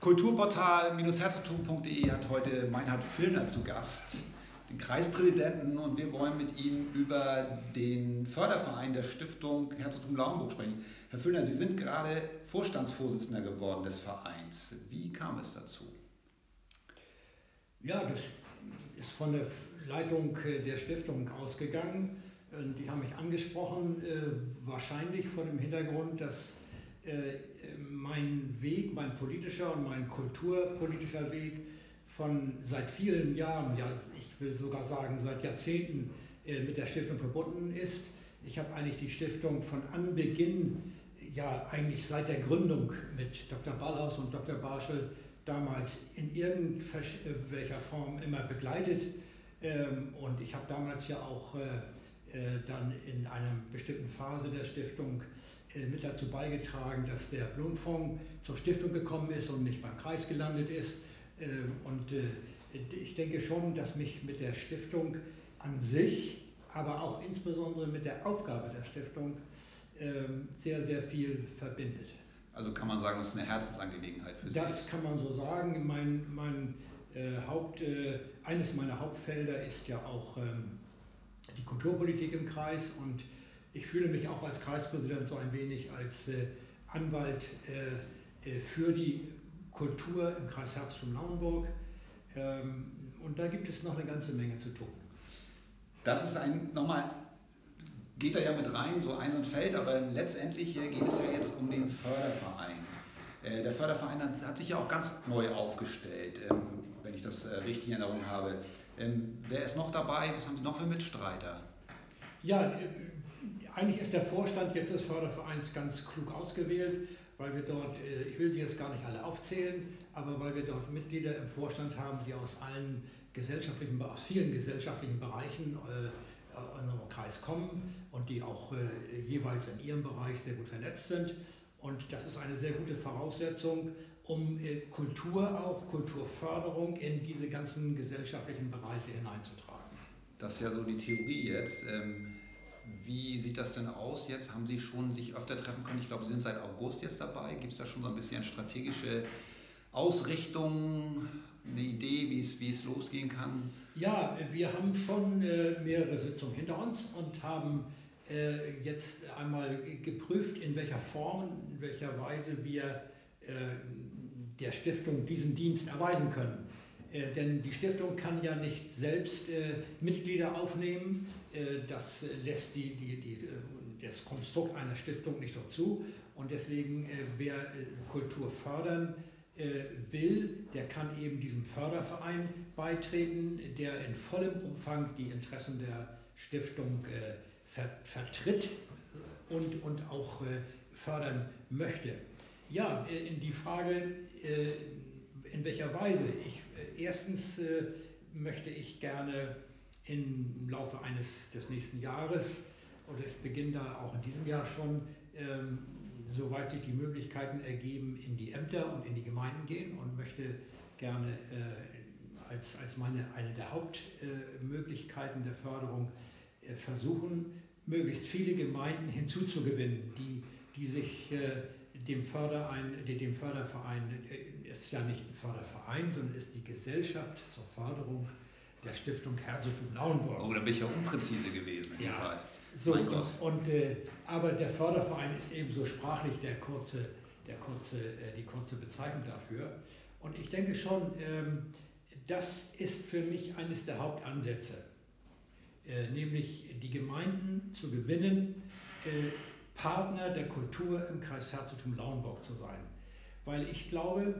Kulturportal-herzogtum.de hat heute Meinhard Filner zu Gast, den Kreispräsidenten, und wir wollen mit ihm über den Förderverein der Stiftung Herzogtum Lauenburg sprechen. Herr Filner, Sie sind gerade Vorstandsvorsitzender geworden des Vereins. Wie kam es dazu? Ja, das ist von der Leitung der Stiftung ausgegangen. Die haben mich angesprochen, äh, wahrscheinlich vor dem Hintergrund, dass mein Weg, mein politischer und mein kulturpolitischer Weg von seit vielen Jahren, ja, ich will sogar sagen seit Jahrzehnten äh, mit der Stiftung verbunden ist. Ich habe eigentlich die Stiftung von Anbeginn, ja eigentlich seit der Gründung mit Dr. Ballhaus und Dr. Barschel damals in irgendwelcher Form immer begleitet. Ähm, und ich habe damals ja auch äh, dann in einer bestimmten Phase der Stiftung äh, mit dazu beigetragen, dass der Blumenfonds zur Stiftung gekommen ist und nicht beim Kreis gelandet ist. Ähm, und äh, ich denke schon, dass mich mit der Stiftung an sich, aber auch insbesondere mit der Aufgabe der Stiftung sehr, sehr viel verbindet. Also kann man sagen, das ist eine Herzensangelegenheit für Sie? Das kann man so sagen. Mein, mein äh, Haupt, äh, eines meiner Hauptfelder ist ja auch ähm, die Kulturpolitik im Kreis und ich fühle mich auch als Kreispräsident so ein wenig als äh, Anwalt äh, äh, für die Kultur im Kreis Herzogtum Lauenburg. Ähm, und da gibt es noch eine ganze Menge zu tun. Das ist ein nochmal, geht da ja mit rein, so ein und fällt, aber letztendlich geht es ja jetzt um den Förderverein. Der Förderverein hat, sich ja auch ganz neu aufgestellt, ähm, wenn ich das richtig in Erinnerung habe. Ähm, wer ist noch dabei? Was haben Sie noch für Mitstreiter? Ja, äh, eigentlich ist der Vorstand jetzt des Fördervereins ganz klug ausgewählt, weil wir dort, äh, ich will sie jetzt gar nicht alle aufzählen, aber weil wir dort Mitglieder im Vorstand haben, die aus allen gesellschaftlichen, aus vielen gesellschaftlichen Bereichen äh, in unserem Kreis kommen und die auch äh, jeweils in ihrem Bereich sehr gut vernetzt sind. Und das ist eine sehr gute Voraussetzung, um äh, Kultur auch, Kulturförderung in diese ganzen gesellschaftlichen Bereiche hineinzutragen. Das ist ja so die Theorie jetzt. Ähm, wie sieht das denn aus jetzt? Haben Sie schon sich öfter treffen können? Ich glaube, Sie sind seit August jetzt dabei. Gibt es da schon so ein bisschen strategische Ausrichtung, eine Idee, wie es, wie es losgehen kann? Ja, wir haben schon äh, mehrere Sitzungen hinter uns und haben äh, jetzt einmal geprüft, in welcher Form, in welcher Weise wir der Stiftung diesen Dienst erweisen können. Äh, denn die Stiftung kann ja nicht selbst äh, Mitglieder aufnehmen. Äh, das lässt die, die, die, das Konstrukt einer Stiftung nicht so zu. Und deswegen, wer Kultur fördern will, der kann eben diesem Förderverein beitreten, der in vollem Umfang die Interessen der Stiftung vertritt und, und auch fördern möchte. Ja, in die Frage, in welcher Weise? Ich, äh, erstens äh, möchte ich gerne im Laufe eines des nächsten Jahres, oder ich beginne da auch in diesem Jahr schon, ähm, soweit sich die Möglichkeiten ergeben, in die Ämter und in die Gemeinden gehen und möchte gerne äh, als, als meine, eine der Hauptmöglichkeiten äh, der Förderung äh, versuchen, möglichst viele Gemeinden hinzuzugewinnen, die, die sich äh, dem, Förderein, dem Förderverein ist ja nicht ein Förderverein, sondern ist die Gesellschaft zur Förderung der Stiftung Herzogtum Lauenburg. Oh, da bin ich ja unpräzise gewesen. In ja. Fall. So, mein Gott. Und, und äh, aber der Förderverein ist ebenso sprachlich der kurze, der kurze, äh, die kurze Bezeichnung dafür. Und ich denke schon, ähm, das ist für mich eines der Hauptansätze, äh, nämlich die Gemeinden zu gewinnen, äh, Partner der Kultur im Kreis Herzogtum Lauenburg zu sein. Weil ich glaube,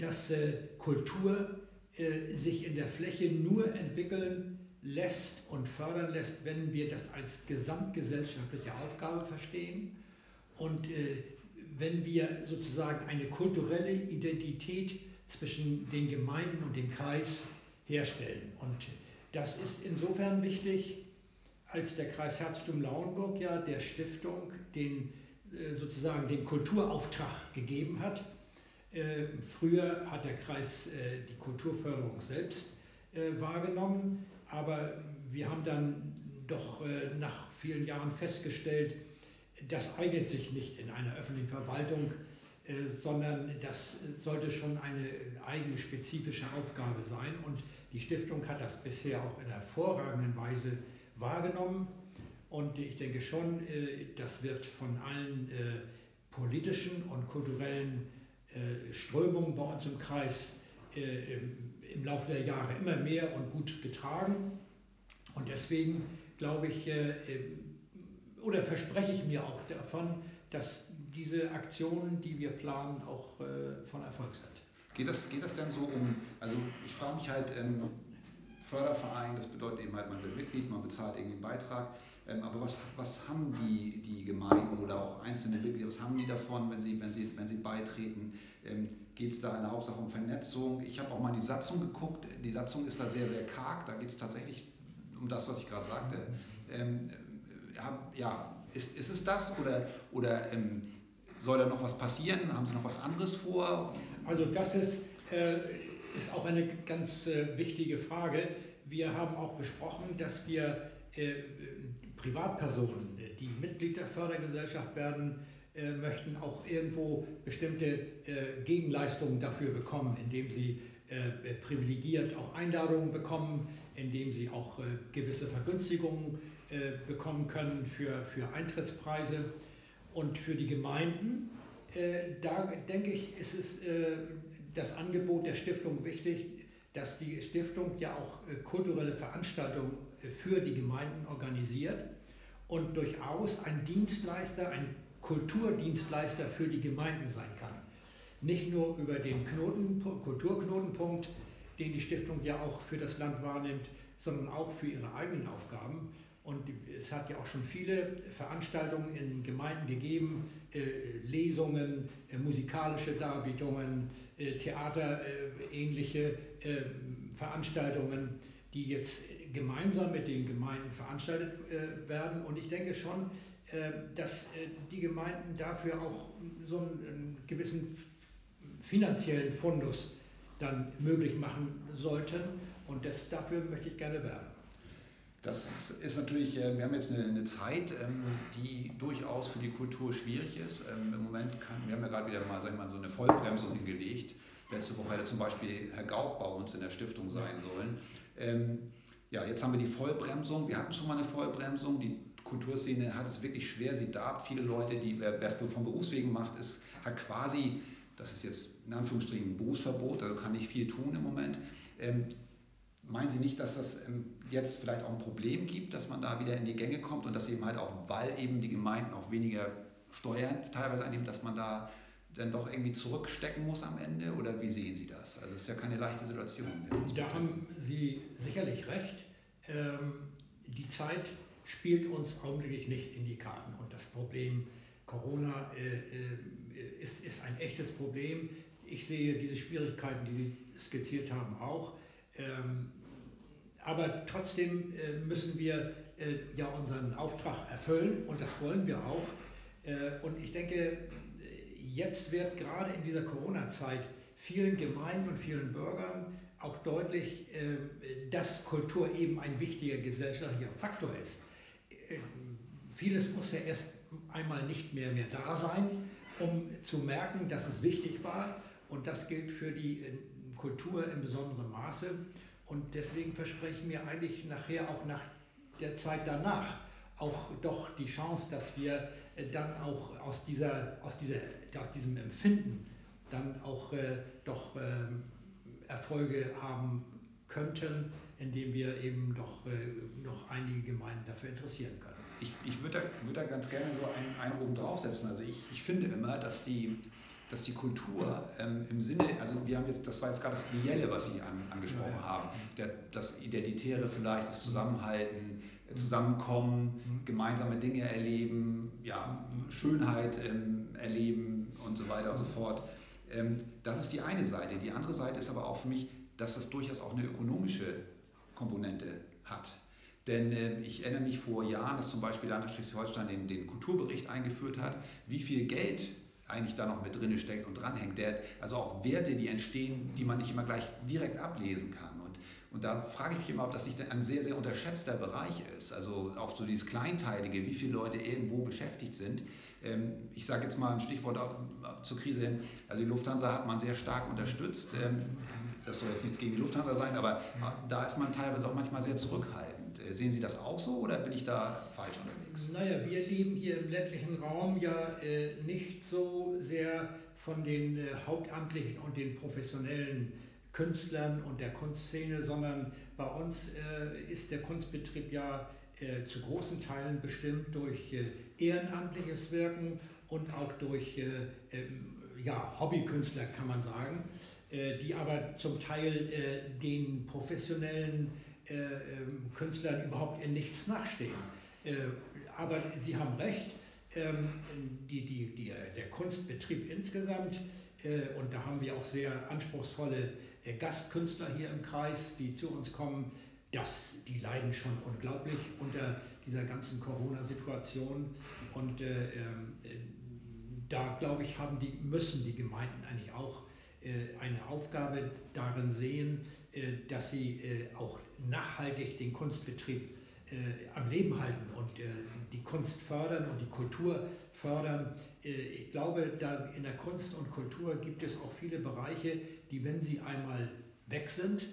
dass äh, Kultur äh, sich in der Fläche nur entwickeln lässt und fördern lässt, wenn wir das als gesamtgesellschaftliche Aufgabe verstehen und äh, wenn wir sozusagen eine kulturelle Identität zwischen den Gemeinden und dem Kreis herstellen. Und das ist insofern wichtig, als der Kreis Herzogtum Lauenburg ja der Stiftung den sozusagen den Kulturauftrag gegeben hat, äh, früher hat der Kreis äh, die Kulturförderung selbst äh, wahrgenommen, aber wir haben dann doch nach vielen Jahren festgestellt, das eignet sich nicht in einer öffentlichen Verwaltung, äh, sondern das sollte schon eine eigene spezifische Aufgabe sein. Und die Stiftung hat das bisher auch in hervorragenden Weise wahrgenommen. Und ich denke schon, äh, das wird von allen politischen und kulturellen Strömungen bei uns im Kreis im Laufe der Jahre immer mehr und gut getragen. Und deswegen glaube ich, oder verspreche ich mir auch davon, dass diese Aktionen, die wir planen, auch äh, von Erfolg sind. Geht das, geht das denn so um, also ich frage mich halt, ähm, Förderverein, das bedeutet eben halt, man wird Mitglied, man bezahlt irgendwie einen Beitrag, ähm, aber was, was haben die, die Gemeinden oder auch einzelne Mitglieder, was haben die davon, wenn sie, wenn sie, wenn sie beitreten? Ähm, geht es da in der Hauptsache um Vernetzung? Ich habe auch mal die Satzung geguckt, die Satzung ist da sehr, sehr karg, da geht es tatsächlich um das, was ich gerade sagte. Ähm, äh, ja, ist, ist es das oder, oder soll da noch was passieren? Haben Sie noch was anderes vor? Also das ist, äh, ist auch eine ganz äh, wichtige Frage. Wir haben auch besprochen, dass wir äh, Privatpersonen, die Mitglied der Fördergesellschaft werden äh, möchten, auch irgendwo bestimmte äh, Gegenleistungen dafür bekommen, indem sie äh, privilegiert auch Einladungen bekommen, indem sie auch gewisse Vergünstigungen bekommen können für, für Eintrittspreise. Und für die Gemeinden, äh, da denke ich, ist es äh, das Angebot der Stiftung wichtig, dass die Stiftung ja auch äh, kulturelle Veranstaltungen äh, für die Gemeinden organisiert und durchaus ein Dienstleister, ein Kulturdienstleister für die Gemeinden sein kann. Nicht nur über den Knoten, Kulturknotenpunkt, den die Stiftung ja auch für das Land wahrnimmt, sondern auch für ihre eigenen Aufgaben. Und es hat ja auch schon viele Veranstaltungen in Gemeinden gegeben, äh, Lesungen, äh, musikalische Darbietungen, äh, theaterähnliche äh, Veranstaltungen, die jetzt gemeinsam mit den Gemeinden veranstaltet äh, werden. Und ich denke schon, äh, dass die Gemeinden dafür auch so einen, gewissen finanziellen Fundus dann möglich machen sollten. Und das, dafür möchte ich gerne werben. Das ist natürlich, äh, wir haben jetzt eine, eine Zeit, ähm, die durchaus für die Kultur schwierig ist. Ähm, Im Moment kann, wir haben ja gerade wieder mal, sag ich mal so eine Vollbremsung hingelegt. Letzte Woche hätte zum Beispiel Herr Gaub bei uns in der Stiftung sein sollen. Ähm, ja, jetzt haben wir die Vollbremsung. Wir hatten schon mal eine Vollbremsung. Die Kulturszene hat es wirklich schwer. Sie darbt viele Leute, die wer es von Berufswegen macht, ist, hat quasi, das ist jetzt in Anführungsstrichen ein Berufsverbot, also kann nicht viel tun im Moment. Meinen Sie nicht, dass das ähm, jetzt vielleicht auch ein Problem gibt, dass man da wieder in die Gänge kommt und dass eben halt auch, weil eben die Gemeinden auch weniger Steuern teilweise einnehmen, dass man da dann doch irgendwie zurückstecken muss am Ende? Oder wie sehen Sie das? Also es ist ja keine leichte Situation. Da haben Sie sicherlich recht. Ähm, die Zeit spielt uns augenblicklich nicht in die Karten. Und das Problem Corona äh, äh, ist, ist ein echtes Problem. Ich sehe diese Schwierigkeiten, die Sie skizziert haben, auch. Aber trotzdem äh, müssen wir äh, ja unseren Auftrag erfüllen und das wollen wir auch. Äh, und ich denke, jetzt wird gerade in dieser Corona-Zeit vielen Gemeinden und vielen Bürgern auch deutlich, dass Kultur eben ein wichtiger gesellschaftlicher Faktor ist. Vieles muss ja erst einmal nicht mehr, mehr da sein, um zu merken, dass es wichtig war. Und das gilt für die Kultur in besonderem Maße. Und deswegen verspreche ich mir eigentlich nachher auch nach der Zeit danach auch doch die Chance, dass wir äh, dann auch aus, dieser, aus, dieser, aus diesem Empfinden dann auch äh, doch äh, Erfolge haben könnten, indem wir eben doch äh, noch einige Gemeinden dafür interessieren können. Ich, ich würde da, würd da ganz gerne so einen, einen oben draufsetzen. Also ich, ich finde immer, dass die, dass die Kultur ähm, im Sinne, also wir haben jetzt, das war jetzt gerade das Ideelle, was Sie an, angesprochen ja, ja. haben, Der, das Identitäre vielleicht, das Zusammenhalten, äh, Zusammenkommen, mhm. gemeinsame Dinge erleben, ja, Schönheit ähm, erleben und so weiter und so fort. Ähm, das ist die eine Seite. Die andere Seite ist aber auch für mich, dass das durchaus auch eine ökonomische Komponente hat. Denn äh, ich erinnere mich vor Jahren, dass zum Beispiel Landtag Schleswig-Holstein den, den Kulturbericht eingeführt hat, wie viel Geld eigentlich da noch mit drin steckt und dranhängt. Der, also auch Werte, die entstehen, die man nicht immer gleich direkt ablesen kann. Und, Und da frage ich mich immer, ob das nicht ein sehr, sehr unterschätzter Bereich ist. Also auch so dieses Kleinteilige, wie viele Leute irgendwo beschäftigt sind. Ähm, ich sage jetzt mal ein Stichwort zur Krise hin. Also die Lufthansa hat man sehr stark unterstützt. Ähm, das soll jetzt nichts gegen die Lufthansa sein, aber da ist man teilweise auch manchmal sehr zurückhaltend. Äh, sehen Sie das auch so oder bin ich da falsch unterwegs? Naja, wir leben hier im ländlichen Raum ja äh, nicht so sehr von den äh, Hauptamtlichen und den professionellen Künstlern und der Kunstszene, sondern bei uns äh, ist der Kunstbetrieb ja äh, zu großen Teilen bestimmt durch äh, ehrenamtliches Wirken und auch durch äh, ähm, ja, Hobbykünstler, kann man sagen, die aber zum Teil den professionellen Künstlern überhaupt in nichts nachstehen. aber Sie haben recht, ähm, die, die, die, der Kunstbetrieb insgesamt, und da haben wir auch sehr anspruchsvolle Gastkünstler hier im Kreis, die zu uns kommen, das, die leiden schon unglaublich unter dieser ganzen Corona-Situation. Und äh, äh, da, glaube ich, haben die, müssen die Gemeinden eigentlich auch äh, eine Aufgabe darin sehen, äh, dass sie äh, auch nachhaltig den Kunstbetrieb äh, am Leben halten und die Kunst fördern und die Kultur fördern. ich glaube, da in der Kunst und Kultur gibt es auch viele Bereiche, die, wenn sie einmal weg sind,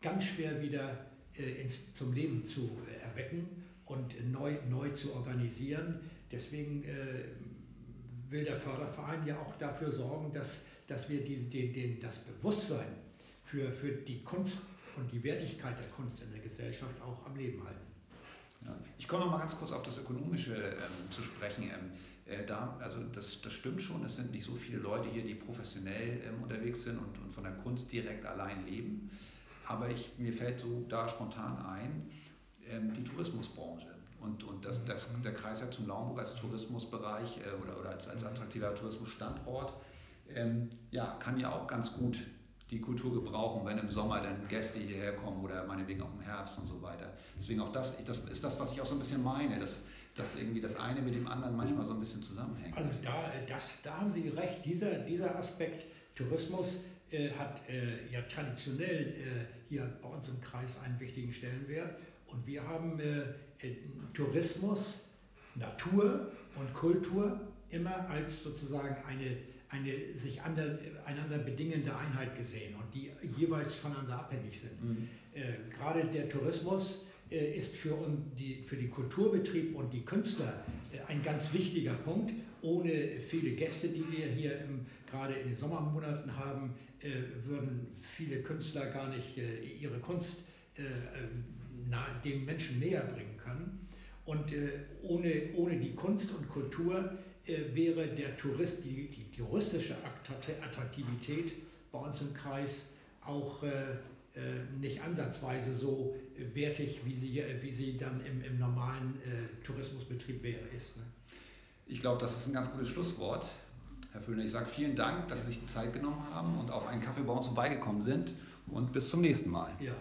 ganz schwer wieder äh, zum Leben zu äh, erwecken und neu, neu zu organisieren. Deswegen äh, will der Förderverein ja auch dafür sorgen, dass, dass wir die, die, den, das Bewusstsein für, für die Kunst und die Wertigkeit der Kunst in der Gesellschaft auch am Leben halten. Ja. Ich komme noch mal ganz kurz auf das Ökonomische ähm, zu sprechen. Ähm, äh, da, also das, das stimmt schon, es sind nicht so viele Leute hier, die professionell ähm, unterwegs sind und, und von der Kunst direkt allein leben. Aber ich, mir fällt so da spontan ein, ähm, die Tourismusbranche. Und, und das, das, der Kreis ja zum Lauenburg als Tourismusbereich äh, oder, oder als, als attraktiver Tourismusstandort ähm, ja, kann ja auch ganz gut die Kultur gebrauchen, wenn im Sommer dann Gäste hierher kommen oder meinetwegen auch im Herbst und so weiter. Deswegen auch das, das ist das, was ich auch so ein bisschen meine, dass, dass irgendwie das eine mit dem anderen manchmal so ein bisschen zusammenhängt. Also da, das, da haben Sie recht, dieser, dieser Aspekt Tourismus äh, hat äh, ja traditionell äh, hier bei uns im Kreis einen wichtigen Stellenwert. Und wir haben äh, äh, Tourismus, Natur und Kultur immer als sozusagen eine, eine sich ander, einander bedingende Einheit gesehen und die jeweils voneinander abhängig sind. Mhm. Äh, gerade der Tourismus ist für, die, für den Kulturbetrieb und die Künstler ein ganz wichtiger Punkt. Ohne viele Gäste, die wir hier im, gerade in den Sommermonaten haben, äh, würden viele Künstler gar nicht äh, ihre Kunst äh, den Menschen näher bringen können. Und ohne, ohne die Kunst und Kultur wäre der Tourist, die, die touristische Attraktivität bei uns im Kreis auch nicht ansatzweise so wertig, wie sie, wie sie dann im, im normalen Tourismusbetrieb wäre, ist. Ne? Ich glaube, das ist ein ganz gutes Schlusswort. Herr Föhner, ich sage vielen Dank, dass Sie sich die Zeit genommen haben und auf einen Kaffee bei uns vorbeigekommen sind und bis zum nächsten Mal. Ja.